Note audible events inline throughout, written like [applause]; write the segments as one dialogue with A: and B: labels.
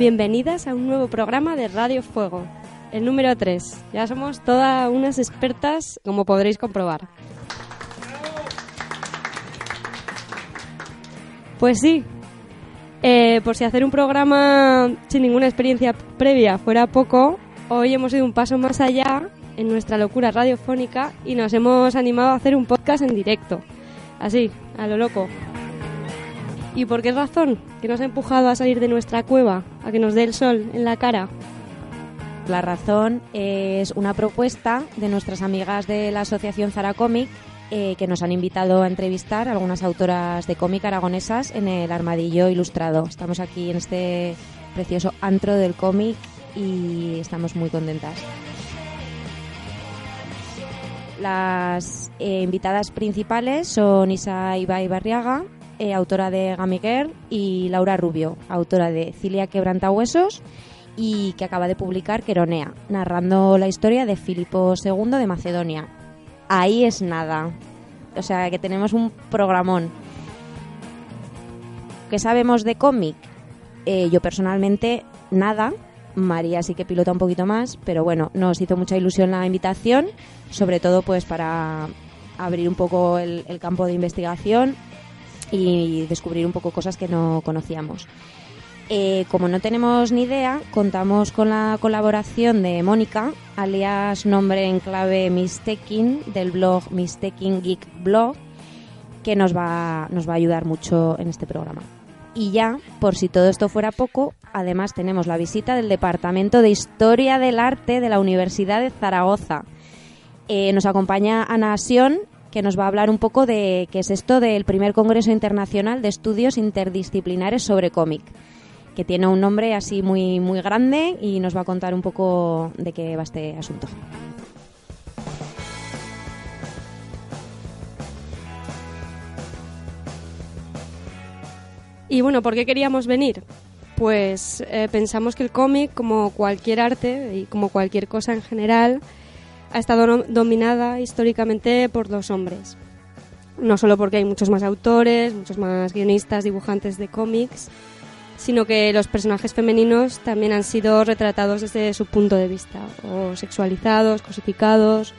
A: Bienvenidas a un nuevo programa de Radio Fuego, el número 3. Ya somos todas unas expertas, como podréis comprobar. Pues sí, eh, por si hacer un programa sin ninguna experiencia previa fuera poco, hoy hemos ido un paso más allá en nuestra locura radiofónica y nos hemos animado a hacer un podcast en directo. Así, a lo loco. ¿Y por qué razón? ¿Qué nos ha empujado a salir de nuestra cueva, a que nos dé el sol en la cara?
B: La razón es una propuesta de nuestras amigas de la Asociación Zara Comic eh, que nos han invitado a entrevistar a algunas autoras de cómic aragonesas en el Armadillo Ilustrado. Estamos aquí en este precioso antro del cómic y estamos muy contentas. Las eh, invitadas principales son Isa Ibai Barriaga, eh, autora de Gamiguer, y Laura Rubio, autora de Cilia Quebrantahuesos y que acaba de publicar Queronea, narrando la historia de Filipo II de Macedonia. Ahí es nada. O sea, que tenemos un programón. ¿Qué sabemos de cómic? Eh, yo personalmente nada. María sí que pilota un poquito más, pero bueno, nos hizo mucha ilusión la invitación, sobre todo pues para abrir un poco el, el campo de investigación y descubrir un poco cosas que no conocíamos. Eh, como no tenemos ni idea, contamos con la colaboración de Mónica, alias nombre en clave Mistaking, del blog Mistaking Geek Blog, que nos va, nos va a ayudar mucho en este programa. Y ya, por si todo esto fuera poco, además tenemos la visita del Departamento de Historia del Arte de la Universidad de Zaragoza. Eh, nos acompaña Ana Sion, que nos va a hablar un poco de qué es esto del primer Congreso Internacional de Estudios Interdisciplinares sobre cómic, que tiene un nombre así muy, muy grande y nos va a contar un poco de qué va este asunto.
A: Y bueno, ¿por qué queríamos venir? Pues eh, pensamos que el cómic, como cualquier arte y como cualquier cosa en general, ha estado dominada históricamente por los hombres. No solo porque hay muchos más autores, muchos más guionistas, dibujantes de cómics, sino que los personajes femeninos también han sido retratados desde su punto de vista, o sexualizados, cosificados,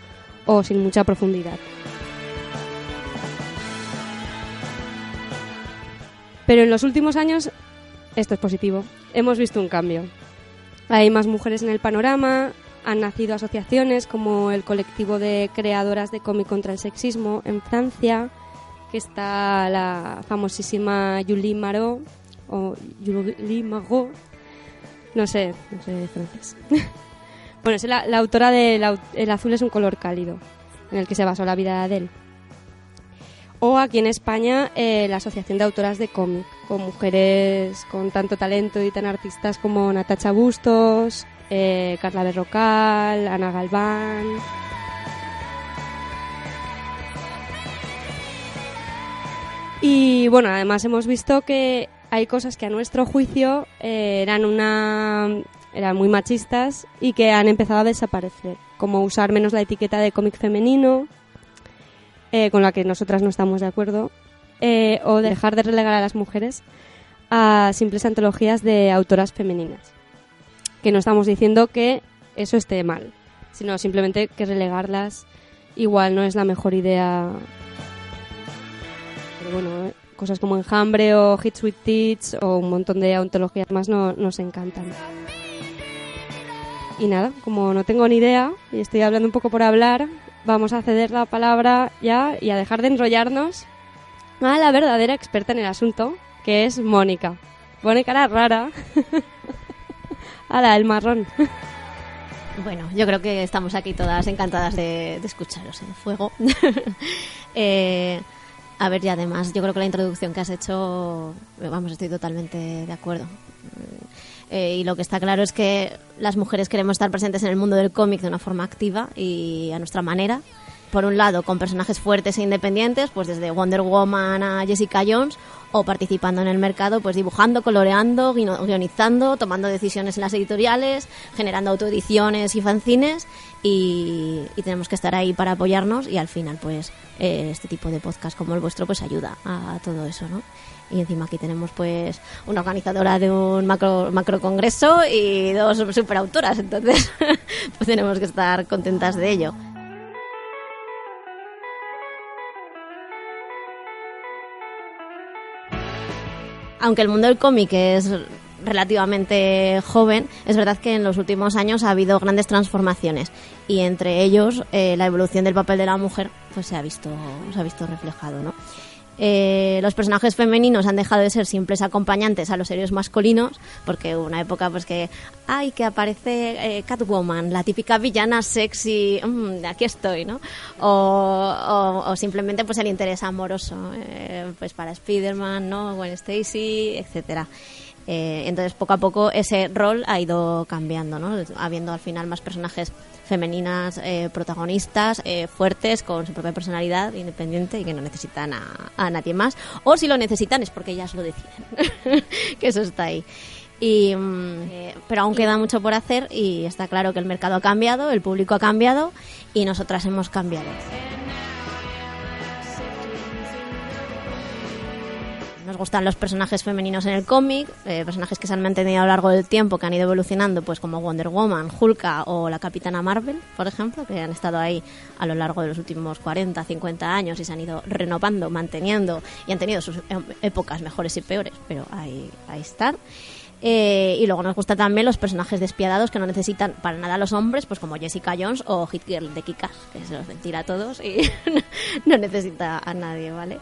A: o sin mucha profundidad. Pero en los últimos años esto es positivo. Hemos visto un cambio. Hay más mujeres en el panorama, han nacido asociaciones como el colectivo de creadoras de cómic contra el sexismo en Francia, que está la famosísima Julie Marot, o Julie Marot, no sé, no sé francés. [laughs] bueno, es la, autora de El azul es un color cálido, en el que se basó la vida de Adele. O aquí en España, eh, la Asociación de Autoras de Cómic, con mujeres con tanto talento y tan artistas como Natacha Bustos, eh, Carla Berrocal, Ana Galván. Y bueno, además hemos visto que hay cosas que a nuestro juicio eh, eran una eran muy machistas y que han empezado a desaparecer, como usar menos la etiqueta de cómic femenino, eh, con la que nosotras no estamos de acuerdo, eh, o dejar de relegar a las mujeres a simples antologías de autoras femeninas. Que no estamos diciendo que eso esté mal, sino simplemente que relegarlas igual no es la mejor idea. Pero bueno, eh, cosas como Enjambre o Hits with Teach o un montón de antologías más no, nos encantan. Y nada, como no tengo ni idea y estoy hablando un poco por hablar, vamos a ceder la palabra ya y a dejar de enrollarnos a la verdadera experta en el asunto, que es Mónica. Pone cara rara. [laughs] la el marrón.
C: Bueno, yo creo que estamos aquí todas encantadas de, escucharos en fuego. [laughs] Eh, a ver, y además, yo creo que la introducción que has hecho, vamos, estoy totalmente de acuerdo. Eh, y lo que está claro es que las mujeres queremos estar presentes en el mundo del cómic de una forma activa y a nuestra manera. Por un lado, con personajes fuertes e independientes, pues desde Wonder Woman a Jessica Jones, o participando en el mercado, pues dibujando, coloreando, guionizando, tomando decisiones en las editoriales, generando autoediciones y fanzines y, tenemos que estar ahí para apoyarnos y al final pues eh, este tipo de podcast como el vuestro pues ayuda a, todo eso, ¿no? Y encima aquí tenemos pues una organizadora de un macro, macro congreso y dos superautoras, entonces [laughs] pues tenemos que estar contentas de ello. Aunque el mundo del cómic es relativamente joven, es verdad que en los últimos años ha habido grandes transformaciones y entre ellos eh, la evolución del papel de la mujer pues se ha visto se ha visto reflejado, ¿no? Eh, los personajes femeninos han dejado de ser simples acompañantes a los héroes masculinos, porque hubo una época pues que, ay, que aparece eh, Catwoman, la típica villana sexy, mm, aquí estoy, ¿no? O, simplemente pues el interés amoroso, eh, pues para Spider-Man, ¿no? Gwen Stacy, etcétera. entonces poco a poco ese rol ha ido cambiando, ¿no? Habiendo al final más personajes femeninas eh, protagonistas eh, fuertes con su propia personalidad independiente y que no necesitan a, nadie más o si lo necesitan es porque ellas lo deciden [laughs] que eso está ahí y, mm, eh, pero aún queda mucho por hacer y está claro que el mercado ha cambiado, el público ha cambiado y nosotras hemos cambiado. Nos gustan los personajes femeninos en el cómic, eh, personajes que se han mantenido a lo largo del tiempo, que han ido evolucionando, pues como Wonder Woman, Hulka o la Capitana Marvel, por ejemplo, que han estado ahí a lo largo de los últimos 40, 50 años y se han ido renovando, manteniendo y han tenido sus em, épocas mejores y peores, pero ahí, ahí están. Eh, y luego nos gustan también los personajes despiadados que no necesitan para nada a los hombres, pues como Jessica Jones o Hit Girl de Kikas, que se los ventila a todos y [laughs] no necesita a nadie, ¿vale?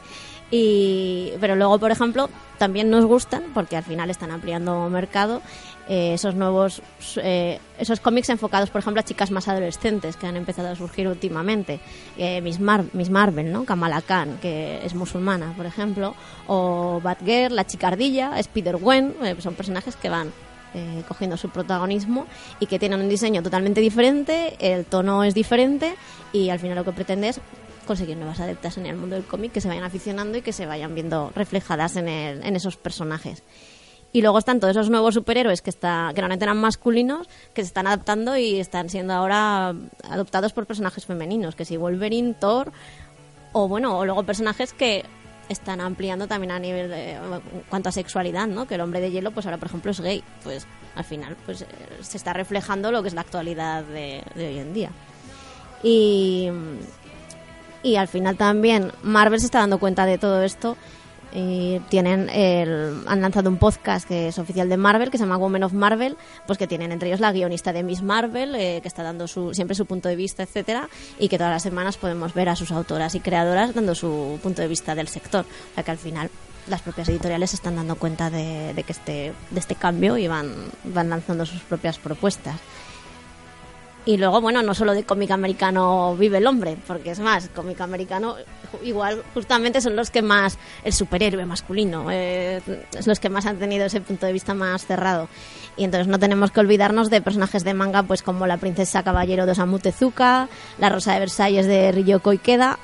C: Y, pero luego, por ejemplo, también nos gustan, porque al final están ampliando mercado, eh, esos nuevos, eh, esos cómics enfocados, por ejemplo, a chicas más adolescentes que han empezado a surgir últimamente. Eh, Miss, Marvel, ¿no? Kamala Khan, que es musulmana, por ejemplo, o Batgirl, la chicardilla, Spider-Gwen, son personajes que van cogiendo su protagonismo y que tienen un diseño totalmente diferente, el tono es diferente y al final lo que pretende es conseguir nuevas adeptas en el mundo del cómic que se vayan aficionando y que se vayan viendo reflejadas en, en esos personajes. Y luego están todos esos nuevos superhéroes que, está, que normalmente eran masculinos, que se están adaptando y están siendo ahora adoptados por personajes femeninos, que si Wolverine, Thor, o bueno, o luego personajes que están ampliando también a nivel de en cuanto a sexualidad, ¿no? Que el hombre de hielo, pues ahora por ejemplo es gay, pues al final pues eh, se está reflejando lo que es la actualidad de, de hoy en día. Y, y al final también Marvel se está dando cuenta de todo esto y tienen el, han lanzado un podcast que es oficial de Marvel que se llama Women of Marvel pues que tienen entre ellos la guionista de Miss Marvel eh, que está dando su, siempre su punto de vista etcétera y que todas las semanas podemos ver a sus autoras y creadoras dando su punto de vista del sector. O sea que al final las propias editoriales se están dando cuenta de, de que este de este cambio y van van lanzando sus propias propuestas y luego, bueno, no solo de cómic americano vive el hombre, porque es más, cómic americano igual justamente son los que más, el superhéroe masculino, eh, es los que más han tenido ese punto de vista más cerrado. Y entonces no tenemos que olvidarnos de personajes de manga, pues como la princesa caballero de Osamu Tezuka, la rosa de Versalles de Ryoko Ikeda,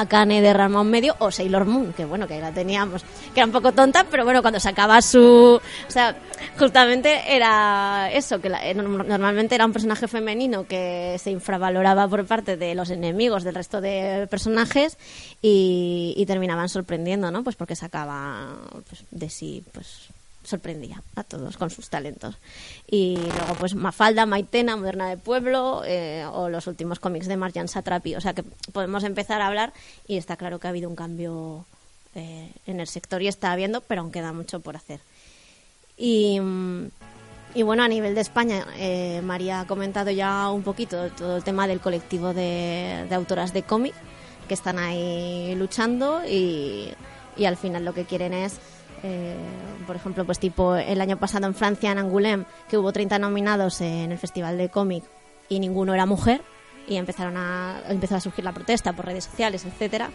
C: Akane de Ramón Medio o Sailor Moon, que bueno, que la teníamos, que era un poco tonta, pero bueno, cuando sacaba su... O sea, justamente era eso, que eh, normalmente era un personaje femenino que se infravaloraba por parte de los enemigos del resto de personajes y, y terminaban sorprendiendo, ¿no? Pues porque sacaba pues, de sí, pues sorprendía a todos con sus talentos. Y luego, pues Mafalda, Maitena, Moderna de Pueblo, eh, o los últimos cómics de Marjan Satrapi. O sea que podemos empezar a hablar y está claro que ha habido un cambio eh, en el sector y está habiendo, pero aún queda mucho por hacer. Y, Y bueno, a nivel de España, eh, María ha comentado ya un poquito todo el tema del colectivo de, de autoras de cómic que están ahí luchando y, y al final lo que quieren es eh, por ejemplo, pues tipo el año pasado en Francia, en Angoulême, que hubo 30 nominados en el Festival de Cómic y ninguno era mujer y empezaron a empezó a surgir la protesta por redes sociales, etcétera.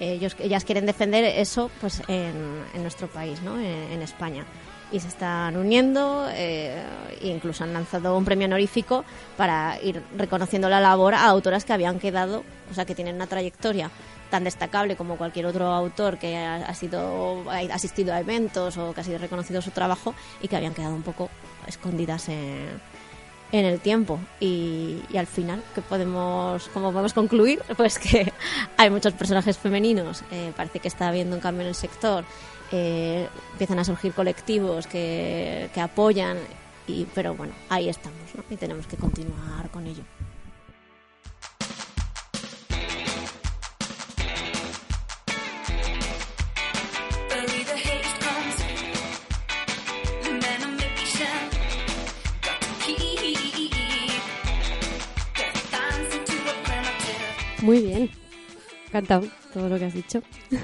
C: Ellos, ellas quieren defender eso, pues en, en nuestro país, ¿no? En, España y se están uniendo eh, incluso han lanzado un premio honorífico para ir reconociendo la labor a autoras que habían quedado, o sea, que tienen una trayectoria tan destacable como cualquier otro autor que ha, sido ha asistido a eventos o que ha sido reconocido su trabajo y que habían quedado un poco escondidas en, en el tiempo. Y, y al final que podemos como podemos concluir [laughs] pues que hay muchos personajes femeninos eh, parece que está habiendo un cambio en el sector eh, empiezan a surgir colectivos que, que apoyan y pero bueno ahí estamos ¿no? y tenemos que continuar con ello
A: Muy bien. Cantado todo lo que has dicho. [laughs]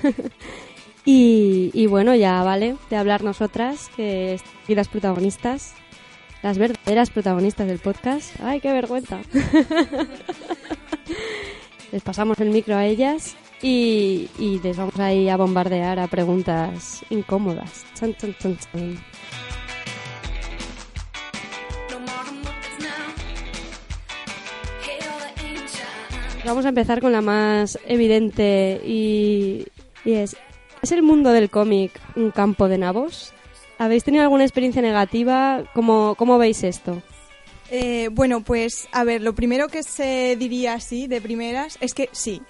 A: y, y bueno, ya vale de hablar nosotras, que y las protagonistas, las verdaderas protagonistas del podcast. ¡Ay, qué vergüenza! [laughs] les pasamos el micro a ellas y, les vamos ahí a bombardear a preguntas incómodas. Vamos a empezar con la más evidente y, es, ¿es el mundo del cómic un campo de nabos? ¿Habéis tenido alguna experiencia negativa? ¿Cómo, cómo veis esto?
D: Eh, bueno, pues a ver, lo primero que se diría así de primeras es que sí.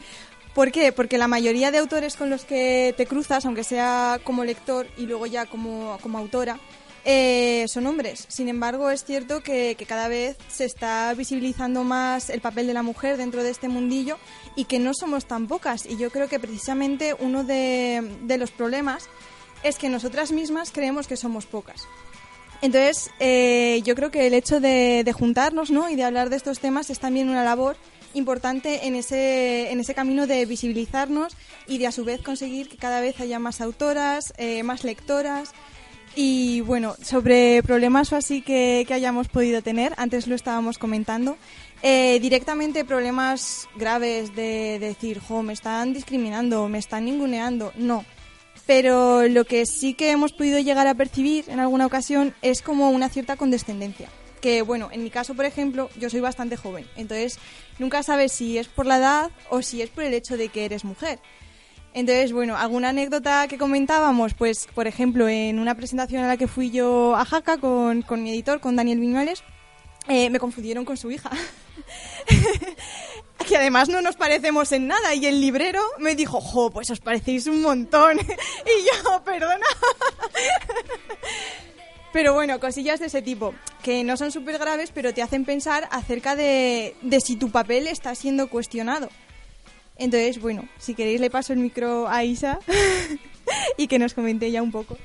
D: ¿Por qué? Porque la mayoría de autores con los que te cruzas, aunque sea como lector y luego ya como, como autora, eh, son hombres. Sin embargo, es cierto que, cada vez se está visibilizando más el papel de la mujer dentro de este mundillo y que no somos tan pocas. Y yo creo que precisamente uno de, los problemas es que nosotras mismas creemos que somos pocas. Entonces, eh, yo creo que el hecho de, de juntarnos ¿no? y de hablar de estos temas es también una labor importante en ese, en ese camino de visibilizarnos y de a su vez conseguir que cada vez haya más autoras, eh, más lectoras. Y bueno, sobre problemas o así que, que hayamos podido tener, antes lo estábamos comentando, eh, directamente problemas graves de decir, jo, me están discriminando, me están ninguneando, no pero lo que sí que hemos podido llegar a percibir en alguna ocasión es como una cierta condescendencia. Que bueno, en mi caso, por ejemplo, yo soy bastante joven, entonces nunca sabes si es por la edad o si es por el hecho de que eres mujer. Entonces, bueno, alguna anécdota que comentábamos, pues por ejemplo, en una presentación a la que fui yo a Jaca con, con mi editor, con Daniel Viñuales, eh, me confundieron con su hija. [laughs] que además no nos parecemos en nada y el librero me dijo, jo, pues os parecéis un montón. [laughs] y yo, perdona. [laughs] pero bueno, cosillas de ese tipo, que no son súper graves, pero te hacen pensar acerca de, de si tu papel está siendo cuestionado. Entonces, bueno, si queréis le paso el micro a Isa [laughs] y que nos comente ya un poco.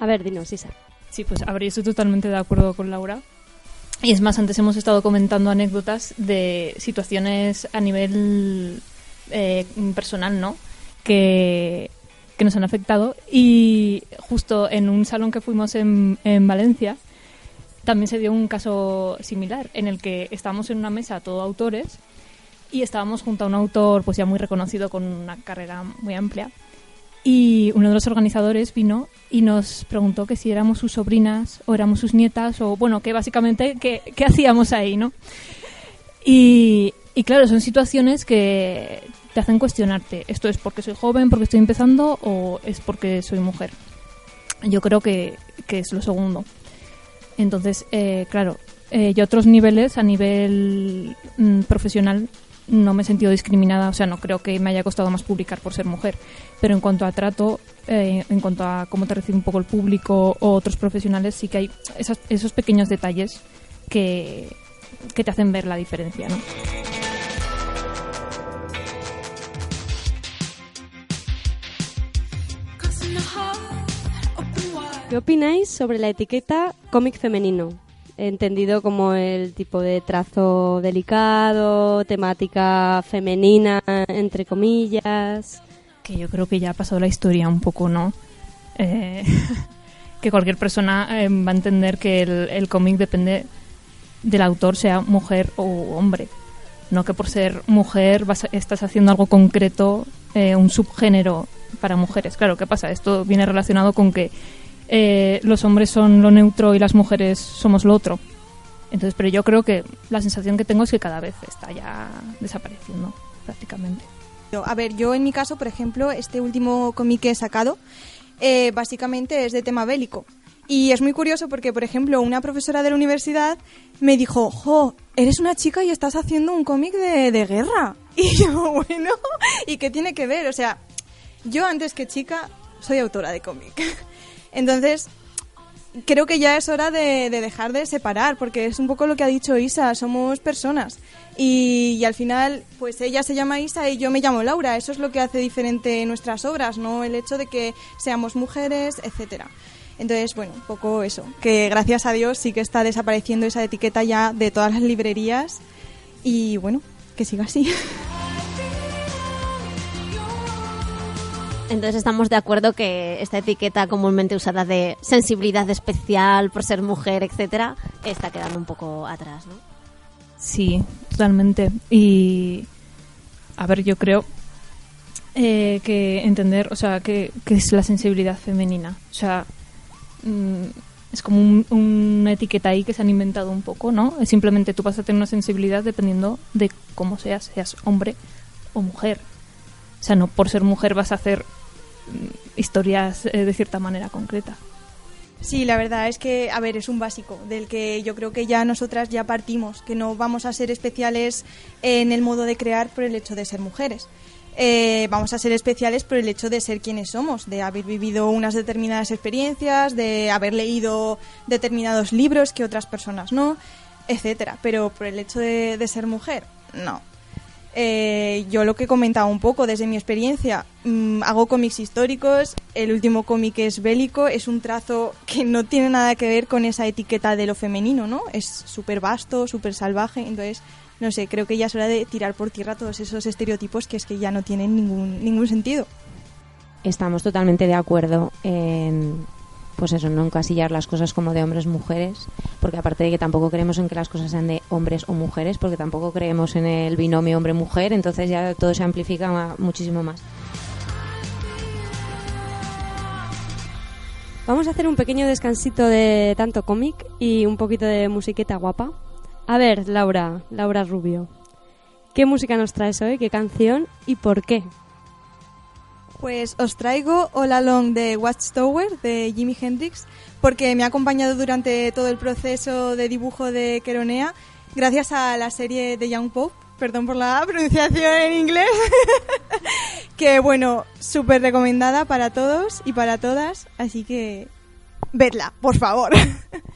A: A ver, dinos, Isa.
E: Sí, pues a ver, yo estoy totalmente de acuerdo con Laura. Y es más, antes hemos estado comentando anécdotas de situaciones a nivel eh, personal, ¿no? Que, que nos han afectado. Y justo en un salón que fuimos en, en Valencia, también se dio un caso similar, en el que estábamos en una mesa todo autores y estábamos junto a un autor pues ya muy reconocido con una carrera muy amplia. Y uno de los organizadores vino y nos preguntó que si éramos sus sobrinas o éramos sus nietas o bueno que básicamente qué, qué hacíamos ahí no y, y claro son situaciones que te hacen cuestionarte. Esto es porque soy joven porque estoy empezando o es porque soy mujer yo creo que, que es lo segundo. Entonces eh, claro eh, a otros niveles a nivel mm, profesional no me he sentido discriminada, o sea, no creo que me haya costado más publicar por ser mujer, pero en cuanto a trato, eh, en cuanto a cómo te recibe un poco el público o otros profesionales, sí que hay esos pequeños detalles que, que te hacen ver la diferencia, ¿no?
A: ¿Qué opináis sobre la etiqueta cómic femenino? Entendido como el tipo de trazo delicado, temática femenina, entre comillas.
E: que yo creo que ya ha pasado la historia un poco, ¿no? Eh, [laughs] que cualquier persona eh, va a entender que el, cómic depende del autor, sea mujer o hombre. No que por ser mujer vas estás haciendo algo concreto, eh, un subgénero para mujeres. Claro, ¿qué pasa? Esto viene relacionado con que eh, los hombres son lo neutro y las mujeres somos lo otro. Entonces, pero yo creo que la sensación que tengo es que cada vez está ya desapareciendo prácticamente.
D: A ver, yo en mi caso, por ejemplo, este último cómic que he sacado, eh, básicamente es de tema bélico. Y es muy curioso porque, por ejemplo, una profesora de la universidad me dijo, jo, eres una chica y estás haciendo un cómic de, de guerra. [laughs] Y yo, bueno, ¿y qué tiene que ver? O sea, yo antes que chica soy autora de cómic. Entonces, creo que ya es hora de, de dejar de separar, porque es un poco lo que ha dicho Isa, somos personas. Y, y al final, pues ella se llama Isa y yo me llamo Laura. Eso es lo que hace diferente nuestras obras, no el hecho de que seamos mujeres, etcétera. Entonces, bueno, un poco eso, que gracias a Dios sí que está desapareciendo esa etiqueta ya de todas las librerías y bueno, que siga así. [laughs]
C: Entonces estamos de acuerdo que esta etiqueta comúnmente usada de sensibilidad especial por ser mujer, etcétera, está quedando un poco atrás, ¿no?
E: Sí, totalmente. Y a ver, yo creo eh, que entender, o sea, que, que es la sensibilidad femenina. O sea, mm, es como un- una etiqueta ahí que se han inventado un poco, ¿no? Es simplemente tú vas a tener una sensibilidad dependiendo de cómo seas, seas hombre o mujer. Sea, no por ser mujer vas a hacer mm, historias eh, de cierta manera concreta.
D: Sí, la verdad es que, a ver, es un básico del que yo creo que ya nosotras ya partimos, que no vamos a ser especiales en el modo de crear por el hecho de ser mujeres. Eh, vamos a ser especiales por el hecho de ser quienes somos, de haber vivido unas determinadas experiencias, de haber leído determinados libros que otras personas no, etcétera. Pero por el hecho de ser mujer, no. Eh, yo lo que he comentado un poco desde mi experiencia, mm, hago cómics históricos, el último cómic es bélico, es un trazo que no tiene nada que ver con esa etiqueta de lo femenino, ¿no? Es súper vasto, súper salvaje, entonces, no sé, creo que ya es hora de tirar por tierra todos esos estereotipos que es que ya no tienen ningún, ningún sentido.
B: Estamos totalmente de acuerdo en, pues eso, no encasillar las cosas como de hombres mujeres, porque aparte de que tampoco creemos en que las cosas sean de hombres o mujeres, porque tampoco creemos en el binomio hombre-mujer, entonces ya todo se amplifica muchísimo más.
A: Vamos a hacer un pequeño descansito de tanto cómic y un poquito de musiqueta guapa. A ver, Laura, Laura Rubio, ¿qué música nos traes hoy? ¿Qué canción y por qué?
D: Pues os traigo All Along de Watchtower de Jimi Hendrix porque me ha acompañado durante todo el proceso de dibujo de Queronea gracias a la serie de Young Pope, perdón por la pronunciación en inglés, [laughs] que bueno, súper recomendada para todos y para todas, así que vedla, por favor. [laughs]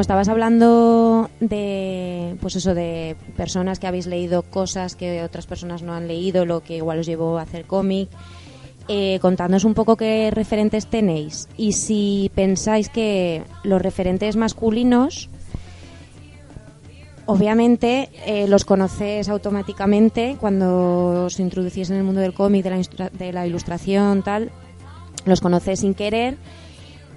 B: como estabas hablando de, pues eso, de personas que habéis leído cosas que otras personas no han leído, lo que igual os llevó a hacer cómic, eh, contadnos un poco qué referentes tenéis. Y si pensáis que los referentes masculinos, obviamente eh, los conoces automáticamente cuando os introducís en el mundo del cómic, de la, de la ilustración, tal, los conoces sin querer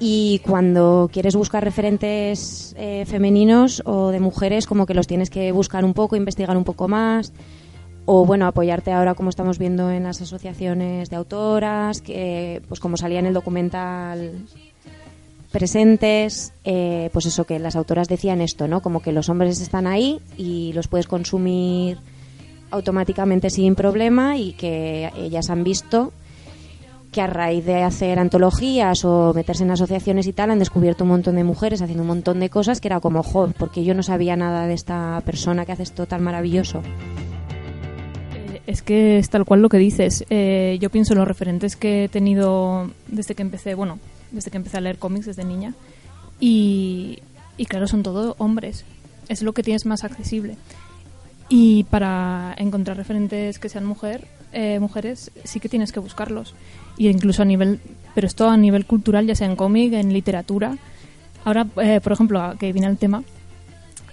B: y cuando quieres buscar referentes eh, femeninos o de mujeres, como que los tienes que buscar un poco, investigar un poco más, o bueno, apoyarte ahora como estamos viendo en las asociaciones de autoras, que pues como salía en el documental presentes, eh, pues eso que las autoras decían esto, ¿no? Como que los hombres están ahí y los puedes consumir automáticamente sin problema y que ellas han visto que a raíz de hacer antologías o meterse en asociaciones y tal han descubierto un montón de mujeres haciendo un montón de cosas que era como, jo, porque yo no sabía nada de esta persona que hace esto tan maravilloso.
E: Eh, Es que es tal cual lo que dices. Eh, yo pienso en los referentes que he tenido desde que empecé, bueno, desde que empecé a leer cómics desde niña. Y, y claro, son todos hombres. Es lo que tienes más accesible. Y para encontrar referentes que sean mujer, eh, mujeres, sí que tienes que buscarlos. Y incluso a nivel, pero esto a nivel cultural, ya sea en cómic, en literatura. Ahora, eh, por ejemplo, que viene el tema,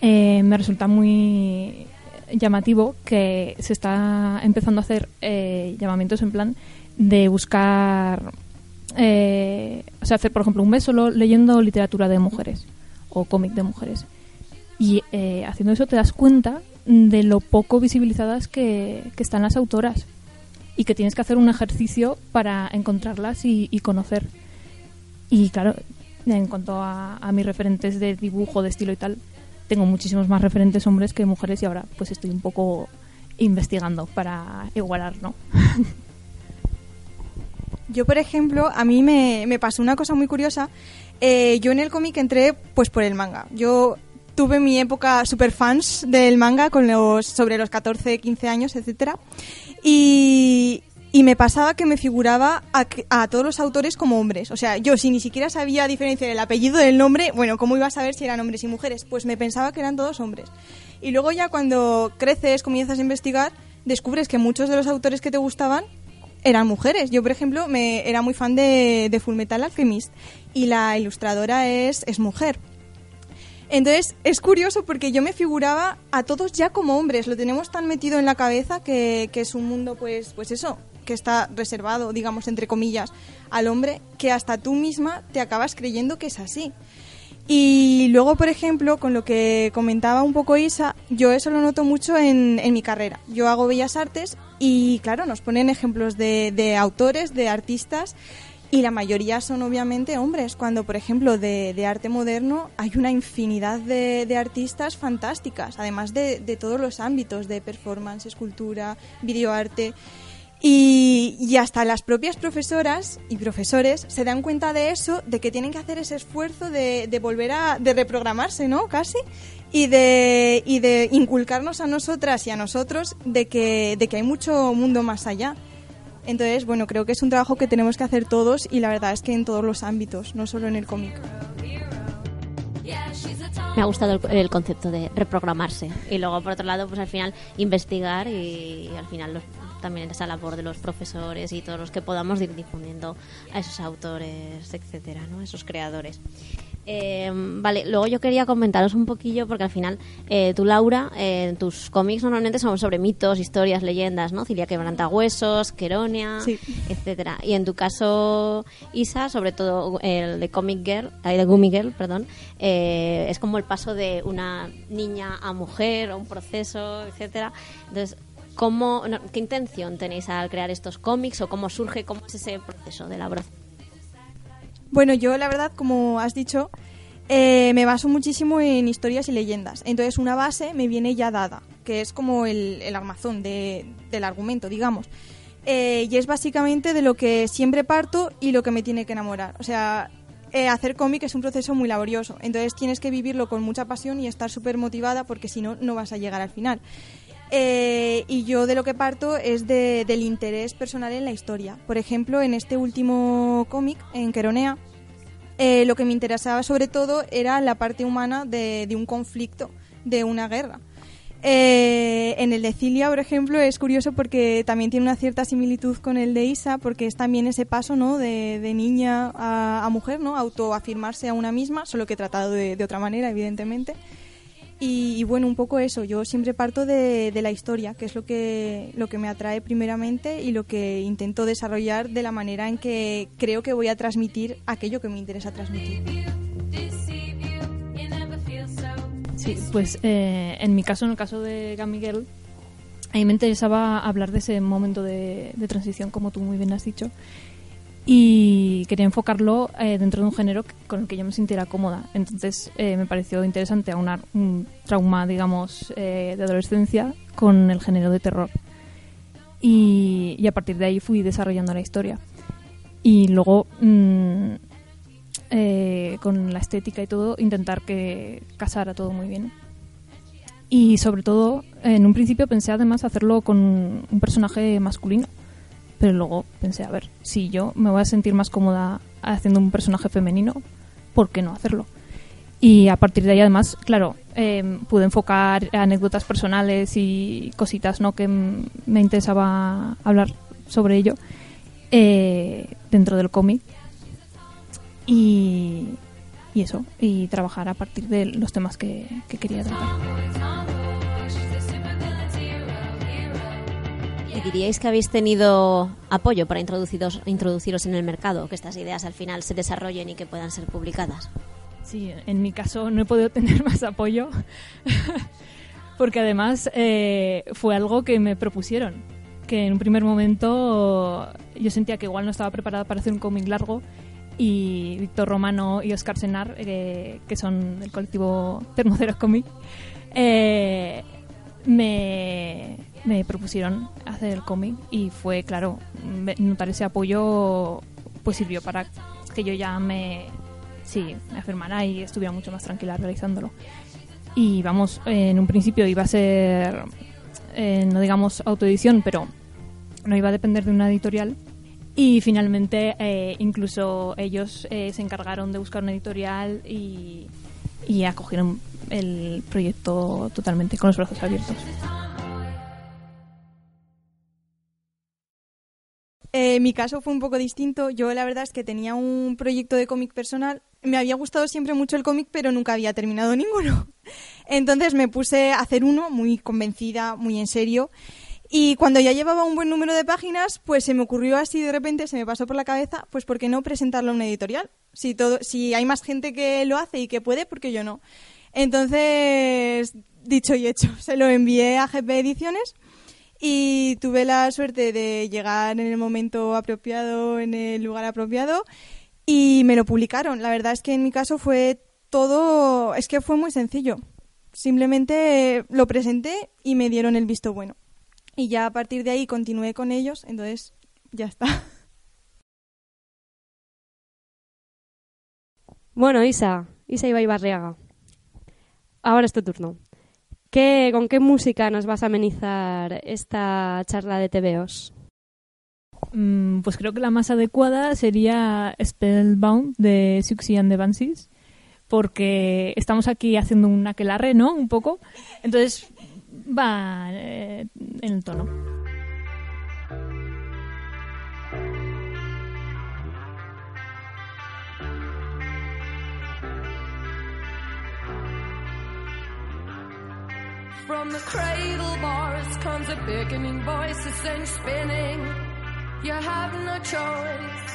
E: eh, me resulta muy llamativo que se está empezando a hacer eh, llamamientos en plan de buscar, eh, o sea, hacer por ejemplo un mes solo leyendo literatura de mujeres o cómic de mujeres. Y eh, haciendo eso te das cuenta de lo poco visibilizadas que, que están las autoras y que tienes que hacer un ejercicio para encontrarlas y, y conocer. Y claro, en cuanto a, a mis referentes de dibujo, de estilo y tal, tengo muchísimos más referentes hombres que mujeres y ahora pues estoy un poco investigando para igualar, ¿no? [laughs]
D: Yo, por ejemplo, a mí me, me pasó una cosa muy curiosa. Eh, yo en el cómic entré pues por el manga. Yo tuve mi época super fans del manga con los sobre los 14, 15 años, etcétera. Y, me pasaba que me figuraba a, todos los autores como hombres. O sea, yo si ni siquiera sabía diferenciar el apellido del nombre, bueno, ¿cómo iba a saber si eran hombres y mujeres? Pues me pensaba que eran todos hombres. Y luego ya cuando creces, comienzas a investigar, descubres que muchos de los autores que te gustaban eran mujeres. Yo, por ejemplo, me era muy fan de, de Full Metal Alchemist y la ilustradora es mujer. Entonces, es curioso porque yo me figuraba a todos ya como hombres. Lo tenemos tan metido en la cabeza que, es un mundo, pues, pues eso, que está reservado, digamos, entre comillas, al hombre, que hasta tú misma te acabas creyendo que es así. Y luego, por ejemplo, con lo que comentaba un poco Isa, yo eso lo noto mucho en, en mi carrera. Yo hago bellas artes y, claro, nos ponen ejemplos de autores, de artistas, y la mayoría son obviamente hombres, cuando, por ejemplo, de, arte moderno hay una infinidad de, artistas fantásticas, además de, todos los ámbitos, de performance, escultura, videoarte. Y, y hasta las propias profesoras y profesores se dan cuenta de eso, de que tienen que hacer ese esfuerzo de, de volver a de reprogramarse, ¿no? Casi. Y de, y de inculcarnos a nosotras y a nosotros de que, de que hay mucho mundo más allá. Entonces, bueno, creo que es un trabajo que tenemos que hacer todos y la verdad es que en todos los ámbitos, no solo en el cómic.
C: Me ha gustado el, concepto de reprogramarse. Y luego, por otro lado, pues al final investigar y, al final los- también esa labor de los profesores y todos los que podamos ir difundiendo a esos autores, etcétera, ¿no? Esos creadores. Eh, vale, luego yo quería comentaros un poquillo, porque al final eh, tú, Laura, eh, tus cómics normalmente son sobre mitos, historias, leyendas, ¿no? Cilia Quebrantahuesos, Queronia,
D: Sí.
C: etcétera. Y en tu caso, Isa, sobre todo el de Comic Girl, de Gummy Girl, perdón, eh, es como el paso de una niña a mujer, o un proceso, etcétera. Entonces, ¿cómo, no, ¿qué intención tenéis al crear estos cómics o cómo surge, cómo es ese proceso de elaboración?
D: Bueno, yo la verdad, como has dicho, eh, me baso muchísimo en historias y leyendas. Entonces una base me viene ya dada, que es como el, armazón de- del argumento, digamos. Eh, y es básicamente de lo que siempre parto y lo que me tiene que enamorar. O sea, eh, hacer cómic es un proceso muy laborioso. Entonces tienes que vivirlo con mucha pasión y estar súper motivada porque si no, no vas a llegar al final. Eh, y yo de lo que parto es de- del interés personal en la historia. Por ejemplo, en este último cómic, en Queronea, eh, lo que me interesaba sobre todo era la parte humana de, de un conflicto, de una guerra. Eh, en el de Cilia, por ejemplo, es curioso porque también tiene una cierta similitud con el de Isa, porque es también ese paso ¿no? de, de niña a, a mujer, ¿no? autoafirmarse a una misma, solo que tratado de, de otra manera, evidentemente. Y, bueno, un poco eso, yo siempre parto de, de la historia, que es lo que, lo que me atrae primeramente y lo que intento desarrollar de la manera en que creo que voy a transmitir aquello que me interesa transmitir.
E: Sí, pues eh, en mi caso, en el caso de Gamiguel, a mí me interesaba hablar de ese momento de, de transición, como tú muy bien has dicho, y quería enfocarlo eh, dentro de un género con el que yo me sintiera cómoda. Entonces eh, me pareció interesante aunar un trauma, digamos, eh, de adolescencia con el género de terror. Y, a partir de ahí fui desarrollando la historia. Y luego, mm, eh, con la estética y todo, intentar que casara todo muy bien. Y sobre todo, en un principio pensé además hacerlo con un personaje masculino. Pero luego pensé, a ver, si yo me voy a sentir más cómoda haciendo un personaje femenino, ¿por qué no hacerlo? Y a partir de ahí, además, claro, eh, pude enfocar anécdotas personales y cositas ¿no? que me interesaba hablar sobre ello eh, dentro del cómic. Y, y eso, y trabajar a partir de los temas que, que quería tratar.
C: ¿Y diríais que habéis tenido apoyo para introduciros, introduciros en el mercado, que estas ideas al final se desarrollen y que puedan ser publicadas?
E: Sí, en mi caso no he podido [laughs] tener más apoyo [laughs] porque además eh, fue algo que me propusieron, que en un primer momento yo sentía que igual no estaba preparada para hacer un cómic largo y Víctor Romano y Oscar Senar, eh, que son del colectivo Termoceros Comic, eh, me, me propusieron hacer el cómic y fue, claro, notar ese apoyo pues sirvió para que yo ya me, sí, me afirmara y estuviera mucho más tranquila realizándolo. Y vamos, en un principio iba a ser, eh, no digamos autoedición, pero no iba a depender de una editorial. Y finalmente eh, incluso ellos eh, se encargaron de buscar una editorial y, y acogieron el proyecto totalmente con los brazos abiertos.
D: Eh, mi caso fue un poco distinto. Yo la verdad es que tenía un proyecto de cómic personal. Me había gustado siempre mucho el cómic, pero nunca había terminado [laughs] ninguno. Entonces me puse a hacer uno muy convencida, muy en serio. Y cuando ya llevaba un buen número de páginas, pues se me ocurrió así de repente, se me pasó por la cabeza, pues ¿por qué no presentarlo a una editorial? Si todo, si hay más gente que lo hace y que puede, ¿por qué yo no? Entonces, dicho y hecho, [laughs] se lo envié a GP Ediciones y tuve la suerte de llegar en el momento apropiado, en el lugar apropiado y me lo publicaron. La verdad es que en mi caso fue todo, es que fue muy sencillo. Simplemente lo presenté y me dieron el visto bueno. Y ya a partir de ahí continué con ellos, entonces ya está. [laughs]
A: Bueno, Isa, Isa Ibai Barriaga. Ahora es tu turno. ¿Qué, ¿Con qué música nos vas a amenizar esta charla de TVOs?
E: Mm, pues creo que la más adecuada sería Spellbound de Siouxsie and the Banshees, porque estamos aquí haciendo un aquelarre, ¿no? Un poco. Entonces va eh, en el tono.
F: From the cradle bars comes a beckoning voice that sends spinning. You have no choice.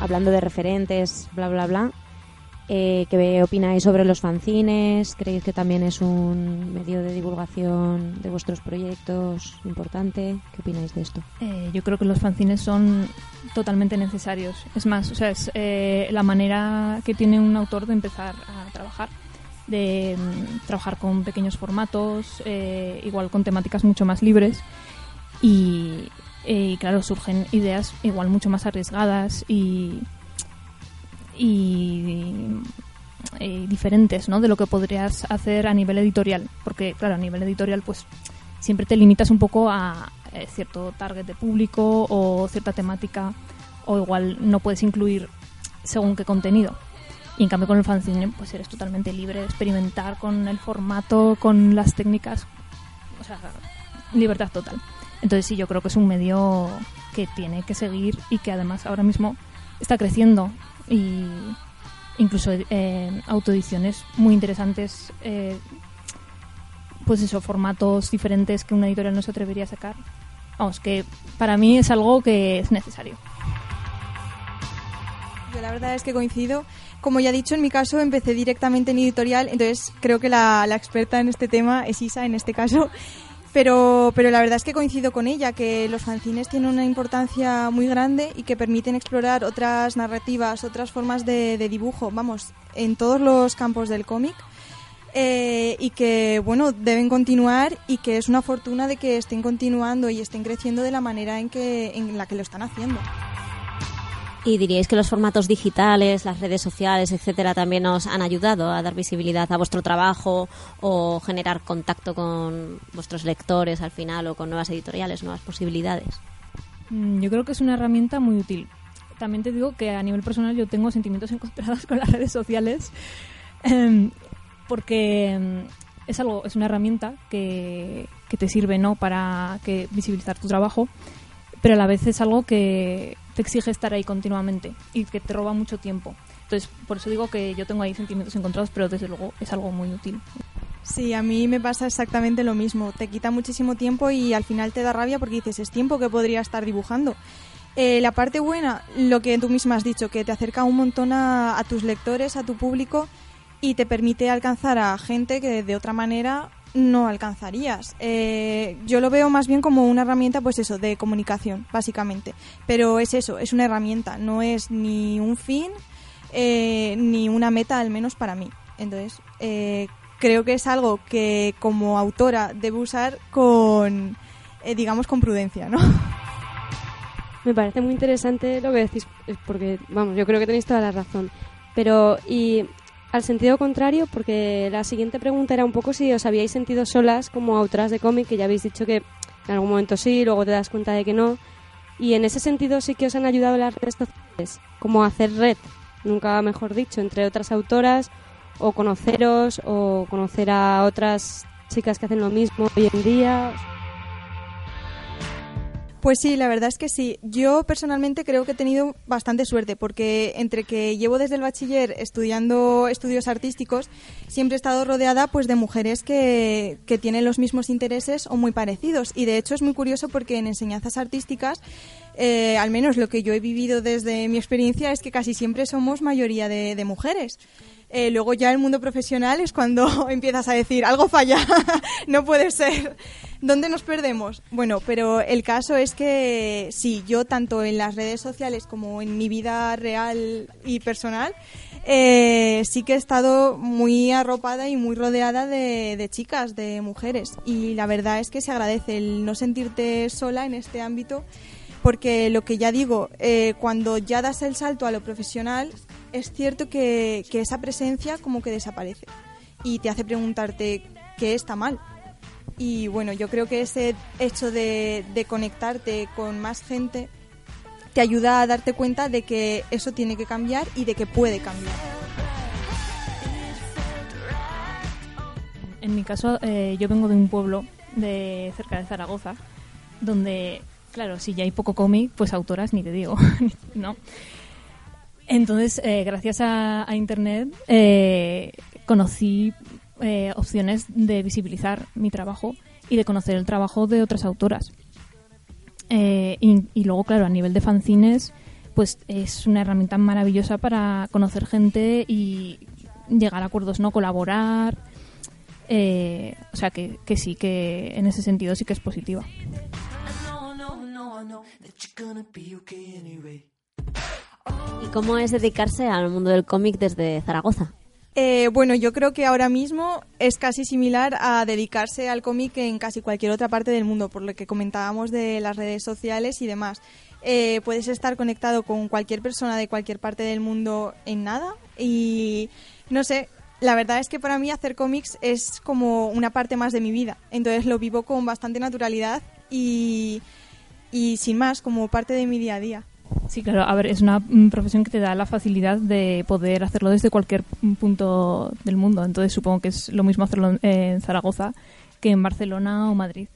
B: Hablando de referentes, bla, bla, bla. Eh, ¿Qué opináis sobre los fanzines? ¿Creéis que también es un medio de divulgación de vuestros proyectos importante? ¿Qué opináis de esto?
E: Eh, yo creo que los fanzines son totalmente necesarios. Es más, o sea, es eh, la manera que tiene un autor de empezar a trabajar, de mm, trabajar con pequeños formatos, eh, igual con temáticas mucho más libres y, eh, y, claro, surgen ideas igual mucho más arriesgadas y, eh, diferentes ¿no? de lo que podrías hacer a nivel editorial. Porque, claro, a nivel editorial, pues siempre te limitas un poco a eh, cierto target de público o cierta temática, o igual no puedes incluir según qué contenido. Y en cambio con el fanzine, pues eres totalmente libre de experimentar con el formato, con las técnicas, o sea, libertad total. Entonces sí, yo creo que es un medio que tiene que seguir y que además ahora mismo está creciendo y incluso eh, autoediciones muy interesantes, eh, pues eso, formatos diferentes que una editorial no se atrevería a sacar. Vamos, que para mí es algo que es necesario.
D: Yo la verdad es que coincido. Como ya he dicho, en mi caso empecé directamente en editorial, entonces creo que la, la experta en este tema es Isa en este caso. Pero, pero la verdad es que coincido con ella, que los fanzines tienen una importancia muy grande y que permiten explorar otras narrativas, otras formas de, dibujo, vamos, en todos los campos del cómic. Eh, y que, bueno, deben continuar y que es una fortuna de que estén continuando y estén creciendo de la manera en, que, en la que lo están haciendo.
C: ¿Y diríais que los formatos digitales, las redes sociales, etcétera, también os han ayudado a dar visibilidad a vuestro trabajo o generar contacto con vuestros lectores al final o con nuevas editoriales, nuevas posibilidades?
E: Mm, Yo creo que es una herramienta muy útil. También te digo que a nivel personal yo tengo sentimientos [laughs] encontrados con las redes sociales em, porque em, es algo, es una herramienta que, que te sirve ¿no? para que visibilizar tu trabajo, pero a la vez es algo que exige estar ahí continuamente y que te roba mucho tiempo. Entonces, por eso digo que yo tengo ahí sentimientos encontrados, pero desde luego es algo muy útil.
D: Sí, a mí me pasa exactamente lo mismo. Te quita muchísimo tiempo y al final te da rabia porque dices, es tiempo que podría estar dibujando. Eh, la parte buena, lo que tú misma has dicho, que te acerca un montón a tus lectores, a tu público y te permite alcanzar a gente que de otra manera no alcanzarías. Eh, yo lo veo más bien como una herramienta, pues eso, de comunicación, básicamente. Pero es eso, es una herramienta, no es ni un fin eh, ni una meta, al menos para mí. Entonces, eh, creo que es algo que como autora debo usar con, eh, digamos, con prudencia, ¿no? [laughs]
A: Me parece muy interesante lo que decís, porque, vamos, yo creo que tenéis toda la razón. Pero, y al sentido contrario, porque la siguiente pregunta era un poco si os habíais sentido solas como autoras de cómic, que ya habéis dicho que en algún momento sí, luego te das cuenta de que no. Y en ese sentido sí que os han ayudado las redes sociales, como hacer red, nunca mejor dicho, entre otras autoras, o conoceros, o conocer a otras chicas que hacen lo mismo hoy en día.
D: Pues sí, la verdad es que sí. Yo personalmente creo que he tenido bastante suerte porque entre que llevo desde el bachiller estudiando estudios artísticos, siempre he estado rodeada pues de mujeres que, que tienen los mismos intereses o muy parecidos. Y de hecho es muy curioso porque en enseñanzas artísticas, eh, al menos lo que yo he vivido desde mi experiencia es que casi siempre somos mayoría de, de mujeres. Eh, luego ya el mundo profesional es cuando [laughs] empiezas a decir algo falla, [laughs] no puede ser. ¿Dónde nos perdemos? Bueno, pero el caso es que sí, yo tanto en las redes sociales como en mi vida real y personal, eh, sí que he estado muy arropada y muy rodeada de, de chicas, de mujeres. Y la verdad es que se agradece el no sentirte sola en este ámbito porque lo que ya digo, eh, cuando ya das el salto a lo profesional, es cierto que, que esa presencia como que desaparece y te hace preguntarte qué está mal. Y bueno, yo creo que ese hecho de, de conectarte con más gente te ayuda a darte cuenta de que eso tiene que cambiar y de que puede cambiar.
E: En mi caso, eh, yo vengo de un pueblo de cerca de Zaragoza, donde, claro, si ya hay poco cómic, pues autoras ni te digo, [laughs] ¿no? Entonces, eh, gracias a, Internet, eh, conocí eh, opciones de visibilizar mi trabajo y de conocer el trabajo de otras autoras. Eh, y, y luego, claro, a nivel de fanzines, pues es una herramienta maravillosa para conocer gente y llegar a acuerdos, ¿no? Colaborar. Eh, o sea que, que sí, que en ese sentido sí que es positiva.
C: ¿Y cómo es dedicarse al mundo del cómic desde Zaragoza?
D: Eh, bueno, yo creo que ahora mismo es casi similar a dedicarse al cómic en casi cualquier otra parte del mundo, por lo que comentábamos de las redes sociales y demás. Eh, puedes estar conectado con cualquier persona de cualquier parte del mundo en nada y no sé, la verdad es que para mí hacer cómics es como una parte más de mi vida, entonces lo vivo con bastante naturalidad y, y sin más, como parte de mi día a día.
E: Sí, claro, a ver, es una mm, profesión que te da la facilidad de poder hacerlo desde cualquier mm, punto del mundo. Entonces supongo que es lo mismo hacerlo en- Zaragoza que en Barcelona o Madrid.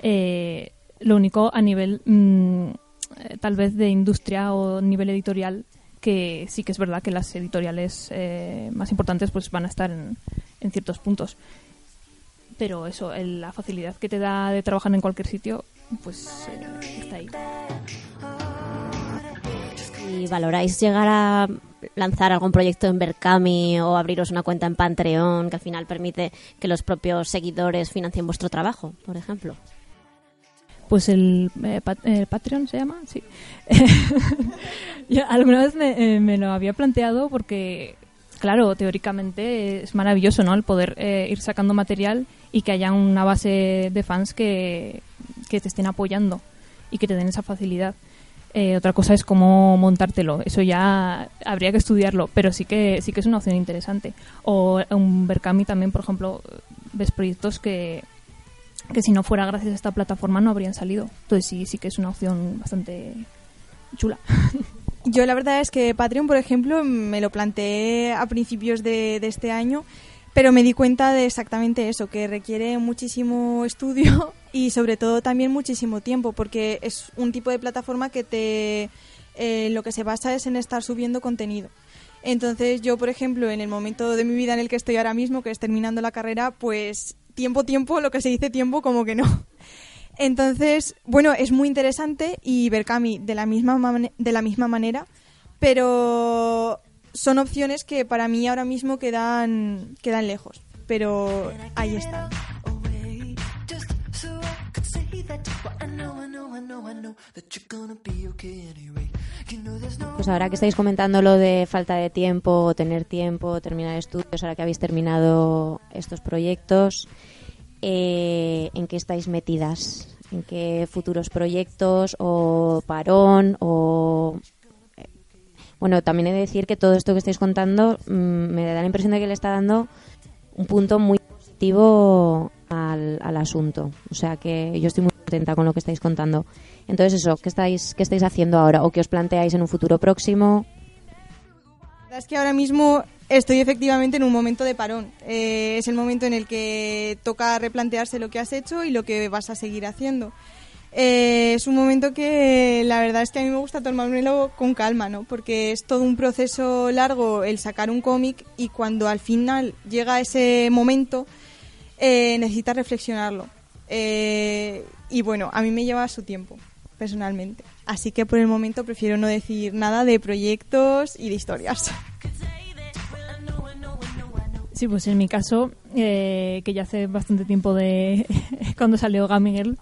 E: Eh, lo único a nivel mm, eh, tal vez de industria o nivel editorial que sí que es verdad que las editoriales eh, más importantes pues van a estar en, en ciertos puntos. Pero eso, el- la facilidad que te da de trabajar en cualquier sitio, pues eh, está ahí.
C: ¿Y valoráis llegar a lanzar algún proyecto en Berkami o abriros una cuenta en Patreon que al final permite que los propios seguidores financien vuestro trabajo, por ejemplo?
E: Pues el, eh, Pat- el Patreon se llama, sí. [laughs] Yo alguna vez me, eh, me lo había planteado porque, claro, teóricamente es maravilloso, ¿no? El poder eh, ir sacando material y que haya una base de fans que, que te estén apoyando y que te den esa facilidad. Eh, otra cosa es cómo montártelo. Eso ya habría que estudiarlo, pero sí que sí que es una opción interesante. O un Berkami también, por ejemplo, ves proyectos que, que si no fuera gracias a esta plataforma no habrían salido. Entonces sí, sí que es una opción bastante chula.
D: Yo la verdad es que Patreon, por ejemplo, me lo planteé a principios de, de este año, pero me di cuenta de exactamente eso, que requiere muchísimo [laughs] estudio y sobre todo también muchísimo tiempo, porque es un tipo de plataforma que te eh, lo que se basa es en estar subiendo contenido. Entonces yo, por ejemplo, en el momento de mi vida en el que estoy ahora mismo, que es terminando la carrera, pues tiempo, tiempo, lo que se dice tiempo, como que no. [laughs] Entonces, bueno, es muy interesante y Berkami de la misma de la misma manera, pero son opciones que para mí ahora mismo quedan quedan lejos, pero ahí están.
B: Pues ahora que estáis comentando lo de falta de tiempo, tener tiempo, terminar estudios, ahora que habéis terminado estos proyectos, eh, ¿en qué estáis metidas? ¿En qué futuros proyectos o parón o bueno, también he de decir que todo esto que estáis contando mm, me da la impresión de que le está dando un punto muy positivo al, al asunto. O sea que yo estoy muy contenta con lo que estáis contando. Entonces eso, ¿qué estáis, qué estáis haciendo ahora? ¿O qué os planteáis en un futuro próximo?
D: La verdad es que ahora mismo estoy efectivamente en un momento de parón. Eh, es el momento en el que toca replantearse lo que has hecho y lo que vas a seguir haciendo. Eh, es un momento que la verdad es que a mí me gusta tomármelo con calma, ¿no? Porque es todo un proceso largo el sacar un cómic y cuando al final llega ese momento eh, necesitas reflexionarlo. Eh, y bueno, a mí me lleva su tiempo, personalmente. Así que por el momento prefiero no decir nada de proyectos y de historias.
E: Sí, pues en mi caso, eh, que ya hace bastante tiempo de [laughs] cuando salió Gummy Girl,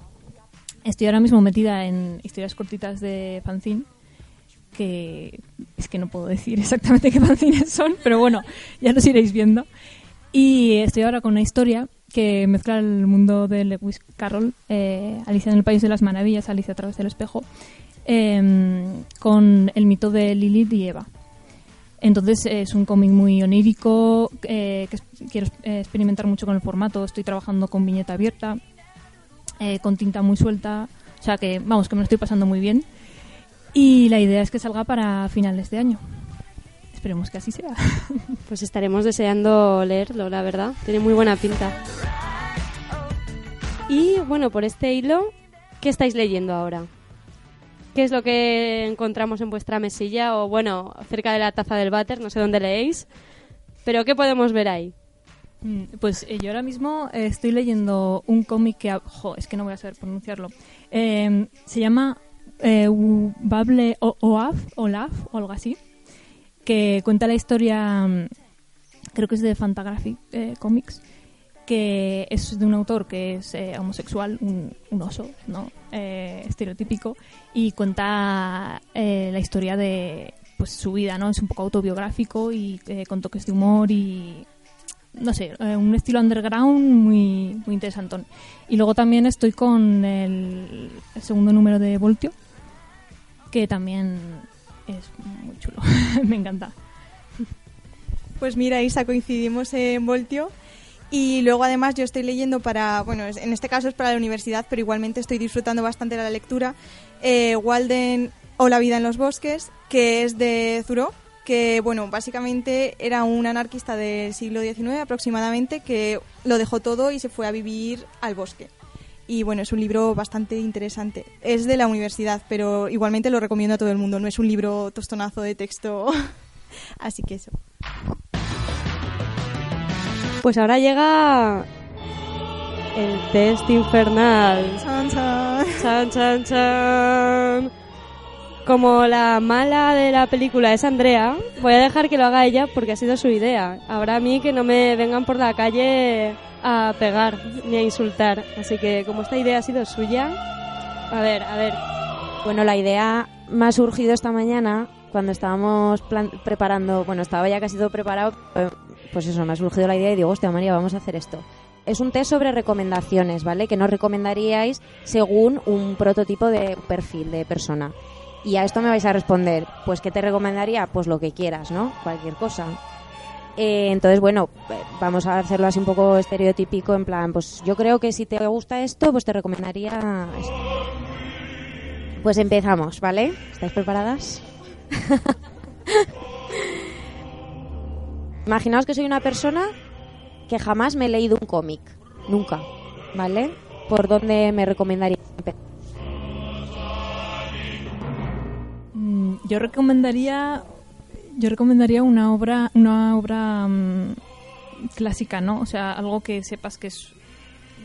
E: estoy ahora mismo metida en historias cortitas de fanzine, que es que no puedo decir exactamente qué [laughs] fanzines son, pero bueno, ya los iréis viendo. Y estoy ahora con una historia que mezcla el mundo de Lewis Carroll, eh, Alicia en el País de las Maravillas, Alicia a través del espejo, em, con el mito de Lilith y Eva. Entonces eh, es un cómic muy onírico, eh, que quiero eh, experimentar mucho con el formato, estoy trabajando con viñeta abierta, eh, con tinta muy suelta, o sea que vamos, que me lo estoy pasando muy bien. Y la idea es que salga para finales de año. Esperemos que así sea. [laughs]
A: Pues estaremos deseando leerlo, la verdad. Tiene muy buena pinta. Y bueno, por este hilo, ¿qué estáis leyendo ahora? ¿Qué es lo que encontramos en vuestra mesilla? O bueno, cerca de la taza del váter, no sé dónde leéis. Pero ¿qué podemos ver ahí?
E: Mm, Pues eh, yo ahora mismo eh, estoy leyendo un cómic que... Jo, es que no voy a saber pronunciarlo. Eh, se llama eh, Bable o Oaf, Olaf, o algo así, que cuenta la historia, mm, creo que es de Fantagraphic Comics, que es de un autor que es homosexual, un, un oso, ¿no? Estereotípico, y cuenta la historia de pues su vida, ¿no? Es un poco autobiográfico y con toques de humor y no sé, eh, un estilo underground muy, muy interesantón. Y luego también estoy con el, segundo número de Voltio, que también es muy chulo, [laughs] me encanta.
D: Pues mira, Isa, coincidimos en Voltio. Y luego además yo estoy leyendo para, bueno, en este caso es para la universidad, pero igualmente estoy disfrutando bastante de la lectura, eh, Walden o La vida en los bosques, que es de Thoreau, que bueno, básicamente era un anarquista del siglo XIX aproximadamente que lo dejó todo y se fue a vivir al bosque. Y bueno, es un libro bastante interesante. Es de la universidad, pero igualmente lo recomiendo a todo el mundo. No es un libro tostonazo de texto. [laughs] Así que eso.
A: Pues ahora llega el test infernal.
D: Chan, chan.
A: Chan, chan, chan. Como la mala de la película es Andrea, voy a dejar que lo haga ella porque ha sido su idea. Ahora a mí que no me vengan por la calle a pegar ni a insultar. Así que como esta idea ha sido suya, a ver, a ver.
B: Bueno, la idea me ha surgido esta mañana cuando estábamos preparando, bueno, estaba ya casi todo preparado, eh, pues eso, me ha surgido la idea y digo, hostia María, vamos a hacer esto. Es un test sobre recomendaciones, ¿vale? Que nos recomendaríais según un prototipo de perfil de persona. Y a esto me vais a responder, pues ¿qué te recomendaría? Pues lo que quieras, ¿no? Cualquier cosa. Eh, entonces, bueno, eh, vamos a hacerlo así un poco estereotípico, en plan, pues yo creo que si te gusta esto, pues te recomendaría esto. Pues empezamos, ¿vale? ¿Estáis preparadas? [laughs] Imaginaos que soy una persona que jamás me he leído un cómic. Nunca. ¿Vale? ¿Por dónde me recomendaría empezar?
E: Yo recomendaría yo recomendaría una obra una obra mm, clásica, ¿no? O sea, algo que sepas que es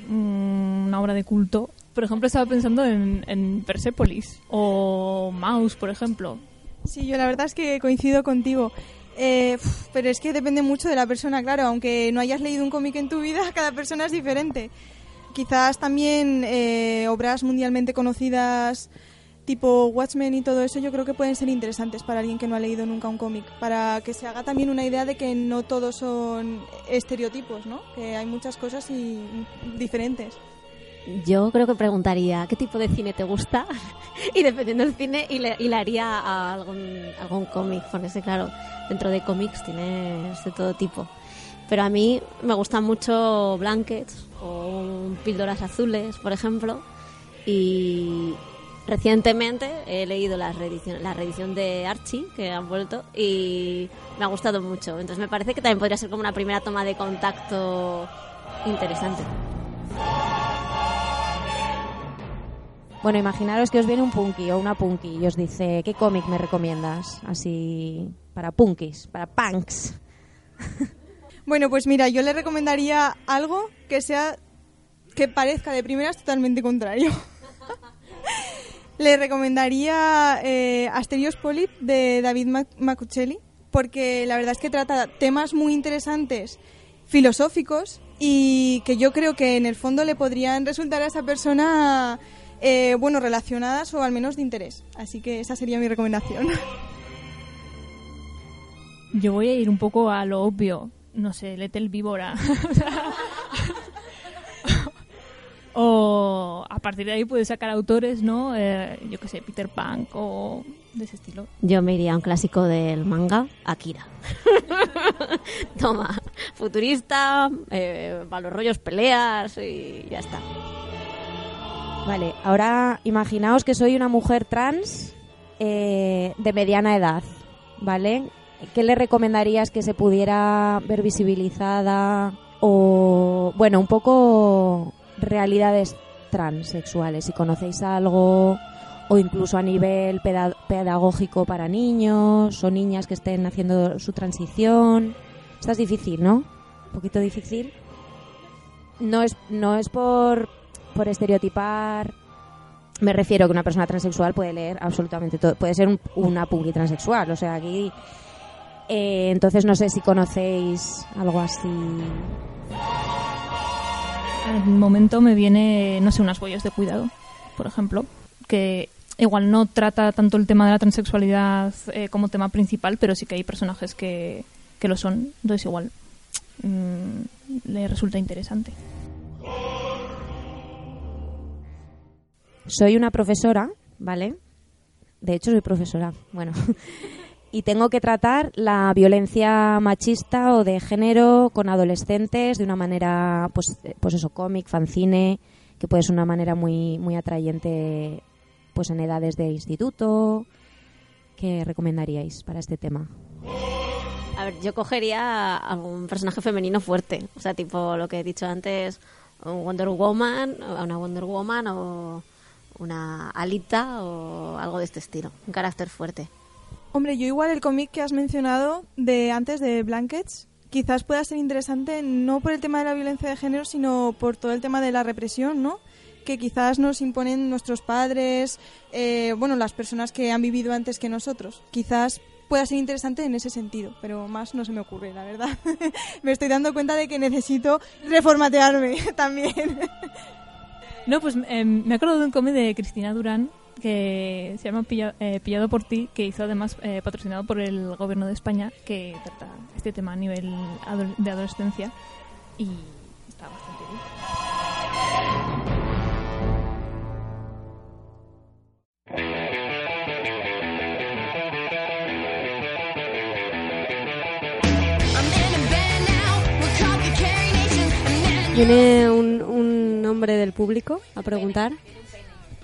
E: mm, una obra de culto. Por ejemplo, estaba pensando en, Persepolis o Mouse, por ejemplo.
D: Sí, yo la verdad es que coincido contigo. Eh, pero es que depende mucho de la persona, claro. Aunque no hayas leído un cómic en tu vida, [laughs] cada persona es diferente. Quizás también eh, obras mundialmente conocidas tipo Watchmen y todo eso yo creo que pueden ser interesantes para alguien que no ha leído nunca un cómic. Para que se haga también una idea de que no todos son estereotipos, ¿no? Que hay muchas cosas y diferentes.
C: Yo creo que preguntaría qué tipo de cine te gusta [laughs] y dependiendo del cine hila- hilaría a algún, algún cómic, sí, claro, dentro de cómics tienes de todo tipo. Pero a mí me gustan mucho Blankets o Píldoras Azules, por ejemplo, y recientemente he leído la reedición, la reedición de Archie que han vuelto y me ha gustado mucho. Entonces me parece que también podría ser como una primera toma de contacto interesante.
B: Bueno, imaginaros que os viene un punky o una punky y os dice, ¿qué cómic me recomiendas? Así, para punkis, para punks. [laughs]
D: Bueno, pues mira, yo le recomendaría algo que sea que parezca de primeras totalmente contrario. Le recomendaría eh, Asterios Polyp de David Mac- Macuchelli porque la verdad es que trata temas muy interesantes filosóficos y que yo creo que en el fondo le podrían resultar a esa persona eh, bueno relacionadas o al menos de interés. Así que esa sería mi recomendación.
E: Yo voy a ir un poco a lo obvio. No sé, Letel Víbora. [laughs] O a partir de ahí puedes sacar autores, ¿no? Eh, yo qué sé, Peter Pan o de ese estilo.
C: Yo me iría a un clásico del manga, Akira. [laughs] Toma, futurista, eh, para los rollos peleas y ya está.
B: Vale, ahora imaginaos que soy una mujer trans eh, de mediana edad, ¿vale? ¿Qué le recomendarías que se pudiera ver visibilizada o, bueno, un poco realidades transexuales? Si conocéis algo o incluso a nivel peda- pedagógico para niños o niñas que estén haciendo su transición. Esta es difícil, ¿no? Un poquito difícil. No es, no es por, por estereotipar Me refiero que una persona transexual puede leer absolutamente todo. Puede ser un- una publi transexual. O sea, aquí. eh, entonces, no sé si conocéis algo así.
E: Al momento me viene, no sé, unas huellas de cuidado, por ejemplo, que igual no trata tanto el tema de la transexualidad eh, como tema principal, pero sí que hay personajes que, que lo son. Entonces igual mm, le resulta interesante.
B: Soy una profesora, ¿vale? De hecho, soy profesora. Bueno. [laughs] y tengo que tratar la violencia machista o de género con adolescentes de una manera, pues, eh, pues eso, cómic, fanzine, que puede ser una manera muy, muy atrayente, pues en edades de instituto. ¿Qué recomendaríais para este tema?
C: A ver, yo cogería algún personaje femenino fuerte. O sea, tipo lo que he dicho antes, un Wonder Woman, una Wonder Woman o una Alita o algo de este estilo. Un carácter fuerte.
D: Hombre, yo igual el cómic que has mencionado de antes de Blankets quizás pueda ser interesante no por el tema de la violencia de género, sino por todo el tema de la represión, ¿no? Que quizás nos imponen nuestros padres, eh, bueno, las personas que han vivido antes que nosotros. Quizás pueda ser interesante en ese sentido, pero más no se me ocurre, la verdad. [laughs] me estoy dando cuenta de que necesito reformatearme [laughs] también.
E: No, pues eh, me acordado de un cómic de Cristina Durán que se llama Pilla- eh, Pillado por ti, que hizo además eh, patrocinado por el gobierno de España, que trata este tema a nivel de adolescencia y está bastante bien.
A: Viene un, un hombre del público a preguntar.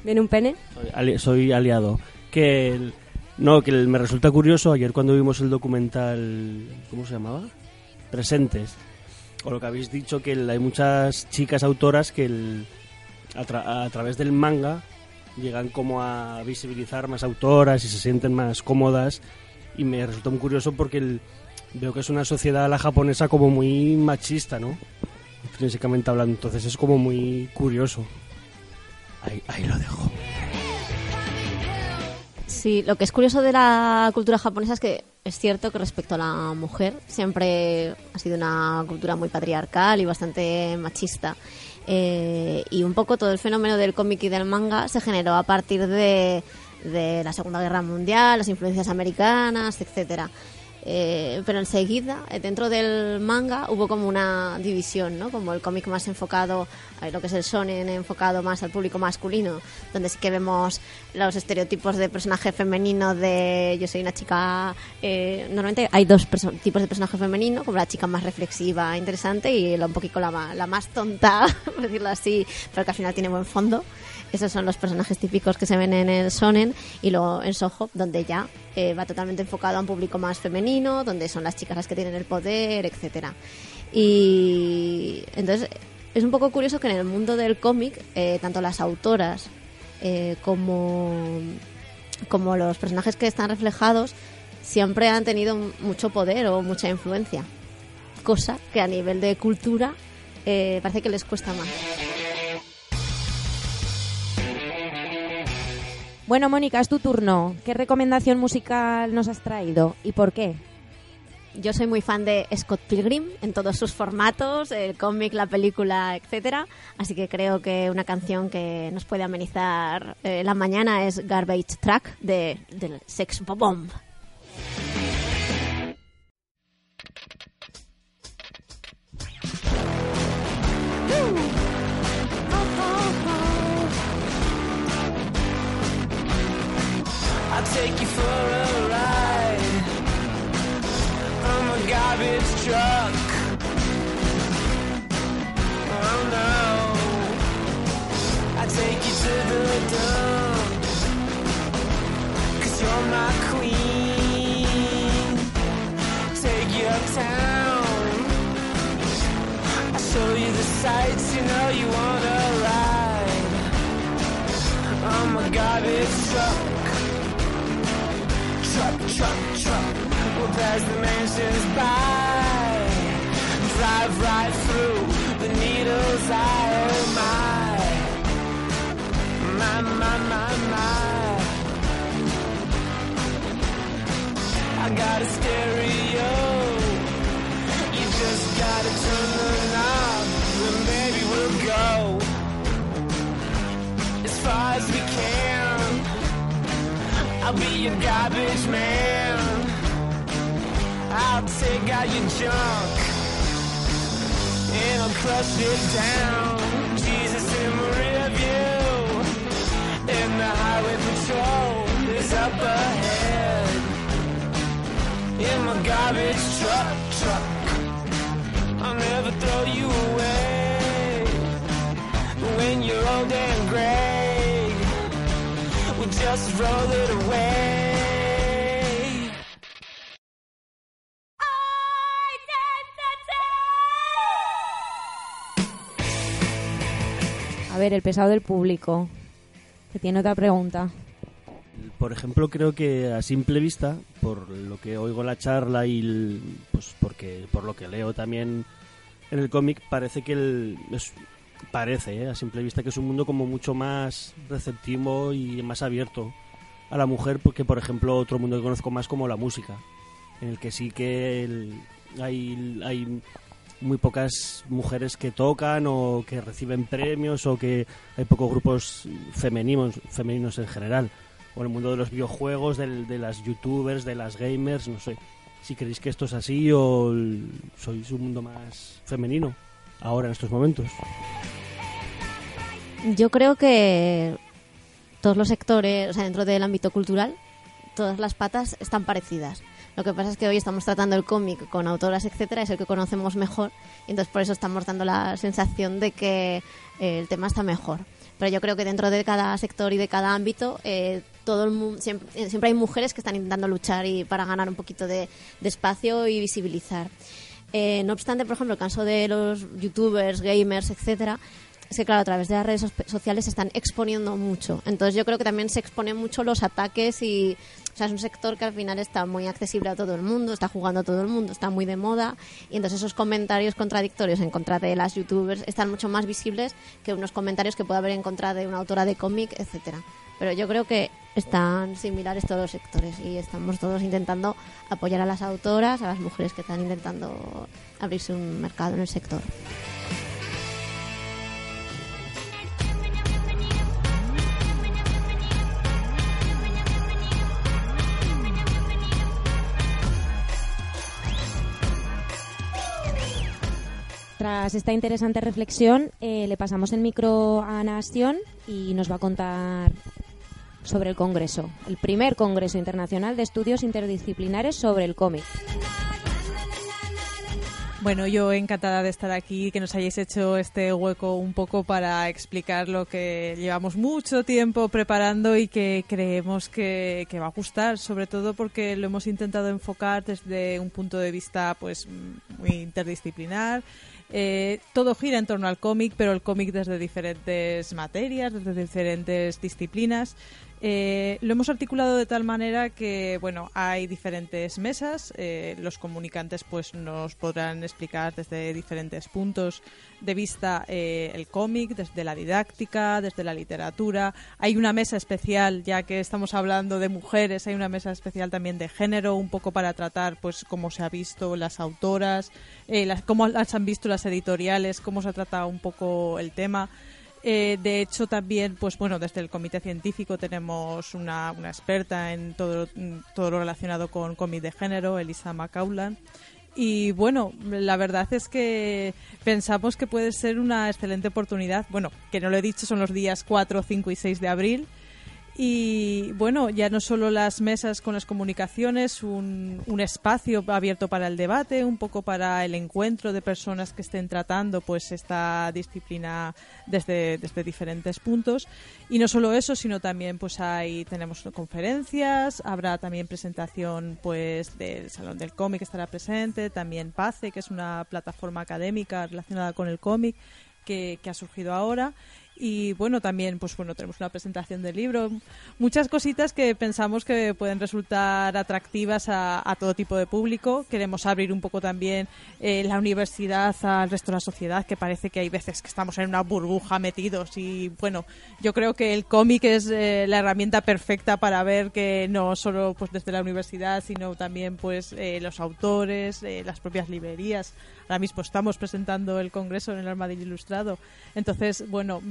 A: Viene un pene.
G: Soy, ali- soy aliado. Que el- no, que el- me resulta curioso ayer cuando vimos el documental, ¿cómo se llamaba? Presentes. O lo que habéis dicho que el- hay muchas chicas autoras que el- a, tra- a través del manga llegan como a visibilizar más autoras y se sienten más cómodas y me resulta muy curioso porque el- veo que es una sociedad la japonesa como muy machista, ¿no? Físicamente hablando, entonces es como muy curioso. Ahí, ahí lo dejo.
C: Sí, lo que es curioso de la cultura japonesa es que es cierto que respecto a la mujer siempre ha sido una cultura muy patriarcal y bastante machista. Eh, y un poco todo el fenómeno del cómic y del manga se generó a partir de, de la Segunda Guerra Mundial, las influencias americanas, etcétera. Eh, pero enseguida, eh, dentro del manga, hubo como una división, ¿no? Como el cómic más enfocado, a lo que es el shonen, enfocado más al público masculino, donde sí que vemos los estereotipos de personaje femenino de yo soy una chica... eh, normalmente hay dos tipos de personaje femenino, como la chica más reflexiva, interesante, y la, un poquito la, la más tonta, [laughs] por decirlo así, pero que al final tiene buen fondo. Esos son los personajes típicos que se ven en el Sonen y luego en Soho, donde ya eh, va totalmente enfocado a un público más femenino, donde son las chicas las que tienen el poder, etcétera. Y entonces es un poco curioso que en el mundo del cómic, eh, tanto las autoras eh, como, como los personajes que están reflejados siempre han tenido mucho poder o mucha influencia. Cosa que a nivel de cultura parece que les cuesta más.
B: Bueno, Mónica, es tu turno. ¿Qué recomendación musical nos has traído y por qué?
C: Yo soy muy fan de Scott Pilgrim en todos sus formatos, el cómic, la película, etcétera. Así que creo que una canción que nos puede amenizar eh, la mañana es Garbage Track de, del Sex Bomb.
H: Take you for a ride. I'm a garbage truck. Oh no. I take you to the dump. Cause you're my queen. Take you uptown. I show you the sights you know you wanna ride. I'm a garbage truck truck, truck. We'll pass the mansions by. Drive right through the needle's eye. Oh my. My, my, my, my. I got a stereo. You just gotta turn the knob, and baby we'll go as far as we can. I'll be your garbage man. I'll take out your junk and I'll crush it down. Jesus in the rear view, and the highway patrol is up ahead. In my garbage truck, truck, I'll never throw you away. When you're old and gray, just roll it away.
B: A ver, el pesado del público. Que tiene otra pregunta.
G: Por ejemplo, creo que a simple vista, por lo que oigo la charla y el- pues porque por lo que leo también en el cómic, parece que el, es- parece ¿eh? a simple vista que es un mundo como mucho más receptivo y más abierto a la mujer, porque por ejemplo otro mundo que conozco más como la música, en el que sí que el- hay hay muy pocas mujeres que tocan o que reciben premios o que hay pocos grupos femeninos femeninos en general. O el mundo de los videojuegos del- de las youtubers de las gamers no sé. Si creéis que esto es así o el- sois un mundo más femenino ahora en estos momentos
C: Yo creo que todos los sectores, o sea, dentro del ámbito cultural, todas las patas están parecidas. Lo que pasa es que hoy estamos tratando el cómic con autoras, etcétera, es el que conocemos mejor, y entonces por eso estamos dando la sensación de que eh, el tema está mejor. Pero yo creo que dentro de cada sector y de cada ámbito, eh, siempre, eh, siempre hay mujeres que están intentando luchar y para ganar un poquito de espacio y visibilizar. Eh, no obstante, por ejemplo, el caso de los youtubers, gamers, etcétera, es que claro, a través de las redes so- sociales se están exponiendo mucho. Entonces yo creo que también se exponen mucho los ataques y o sea, es un sector que al final está muy accesible a todo el mundo, está jugando a todo el mundo, está muy de moda y entonces esos comentarios contradictorios en contra de las youtubers están mucho más visibles que unos comentarios que puede haber en contra de una autora de cómic, etcétera. Pero yo creo que están similares todos los sectores y estamos todos intentando apoyar a las autoras, a las mujeres que están intentando abrirse un mercado en el sector.
B: Tras esta interesante reflexión, eh, le pasamos el micro a Ana Astión y nos va a contar sobre el Congreso, el primer Congreso Internacional de Estudios Interdisciplinares sobre el cómic.
I: Bueno, yo encantada de estar aquí, que nos hayáis hecho este hueco un poco para explicar lo que llevamos mucho tiempo preparando y que creemos que, va a gustar, sobre todo porque lo hemos intentado enfocar desde un punto de vista pues muy interdisciplinar. Eh, todo gira en torno al cómic, pero el cómic desde diferentes materias, desde diferentes disciplinas. Eh, lo hemos articulado de tal manera que, bueno, hay diferentes mesas. eh, los comunicantes, pues, nos podrán explicar desde diferentes puntos de vista eh, el cómic, desde la didáctica, desde la literatura. Hay una mesa especial, ya que estamos hablando de mujeres, hay una mesa especial también de género, un poco para tratar, pues, cómo se ha visto las autoras, eh, las, cómo las han visto las editoriales, cómo se ha tratado un poco el tema. Eh, de hecho, también, pues bueno, desde el comité científico tenemos una, una experta en todo, mm, todo lo relacionado con cómic de género, Elisa Macaulan. Y bueno, la verdad es que pensamos que puede ser una excelente oportunidad. Bueno, que no lo he dicho, son los días 4, 5 y 6 de abril. Y bueno, ya no solo las mesas con las comunicaciones, un, un espacio abierto para el debate, un poco para el encuentro de personas que estén tratando pues esta disciplina desde, desde diferentes puntos. Y no solo eso, sino también pues hay tenemos conferencias, habrá también presentación pues del Salón del Cómic estará presente, también PACE, que es una plataforma académica relacionada con el cómic que, que ha surgido ahora. Y bueno, también pues bueno, tenemos una presentación del libro, muchas cositas que pensamos que pueden resultar atractivas a, todo tipo de público. Queremos abrir un poco también eh, la universidad al resto de la sociedad, que parece que hay veces que estamos en una burbuja metidos y bueno, yo creo que el cómic es eh, la herramienta perfecta para ver que no solo pues desde la universidad, sino también pues eh, los autores, eh, las propias librerías. Ahora mismo estamos presentando el congreso en el Armadillo Ilustrado. Entonces, bueno,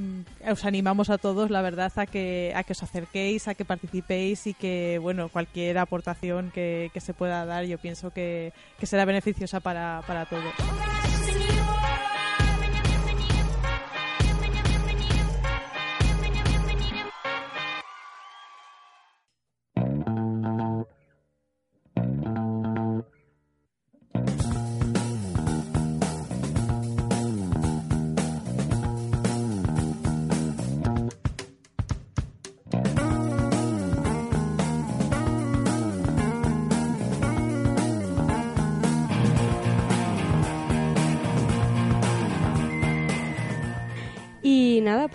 I: os animamos a todos, la verdad, a que, a que os acerquéis, a que participéis y que, bueno, cualquier aportación que, que se pueda dar, yo pienso que, que será beneficiosa para, para todos.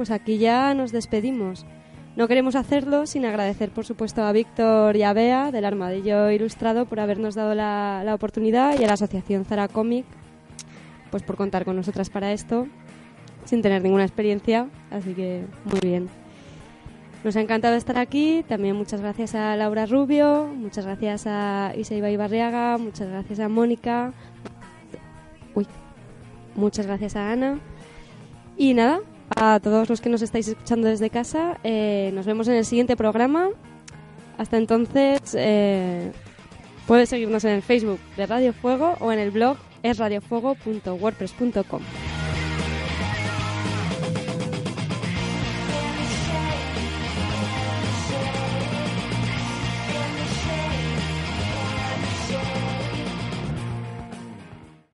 A: Pues aquí ya nos despedimos. No queremos hacerlo sin agradecer, por supuesto, a Víctor y a Bea del Armadillo Ilustrado por habernos dado la, la oportunidad y a la Asociación Zara Comic pues por contar con nosotras para esto, sin tener ninguna experiencia, así que muy bien. Nos ha encantado estar aquí, también muchas gracias a Laura Rubio, muchas gracias a Isaiba Ibarriaga, muchas gracias a Mónica, uy, muchas gracias a Ana. Y nada, a todos los que nos estáis escuchando desde casa, eh, nos vemos en el siguiente programa. Hasta entonces, eh, puedes seguirnos en el Facebook de Radio Fuego o en el blog esradiofuego.wordpress.com.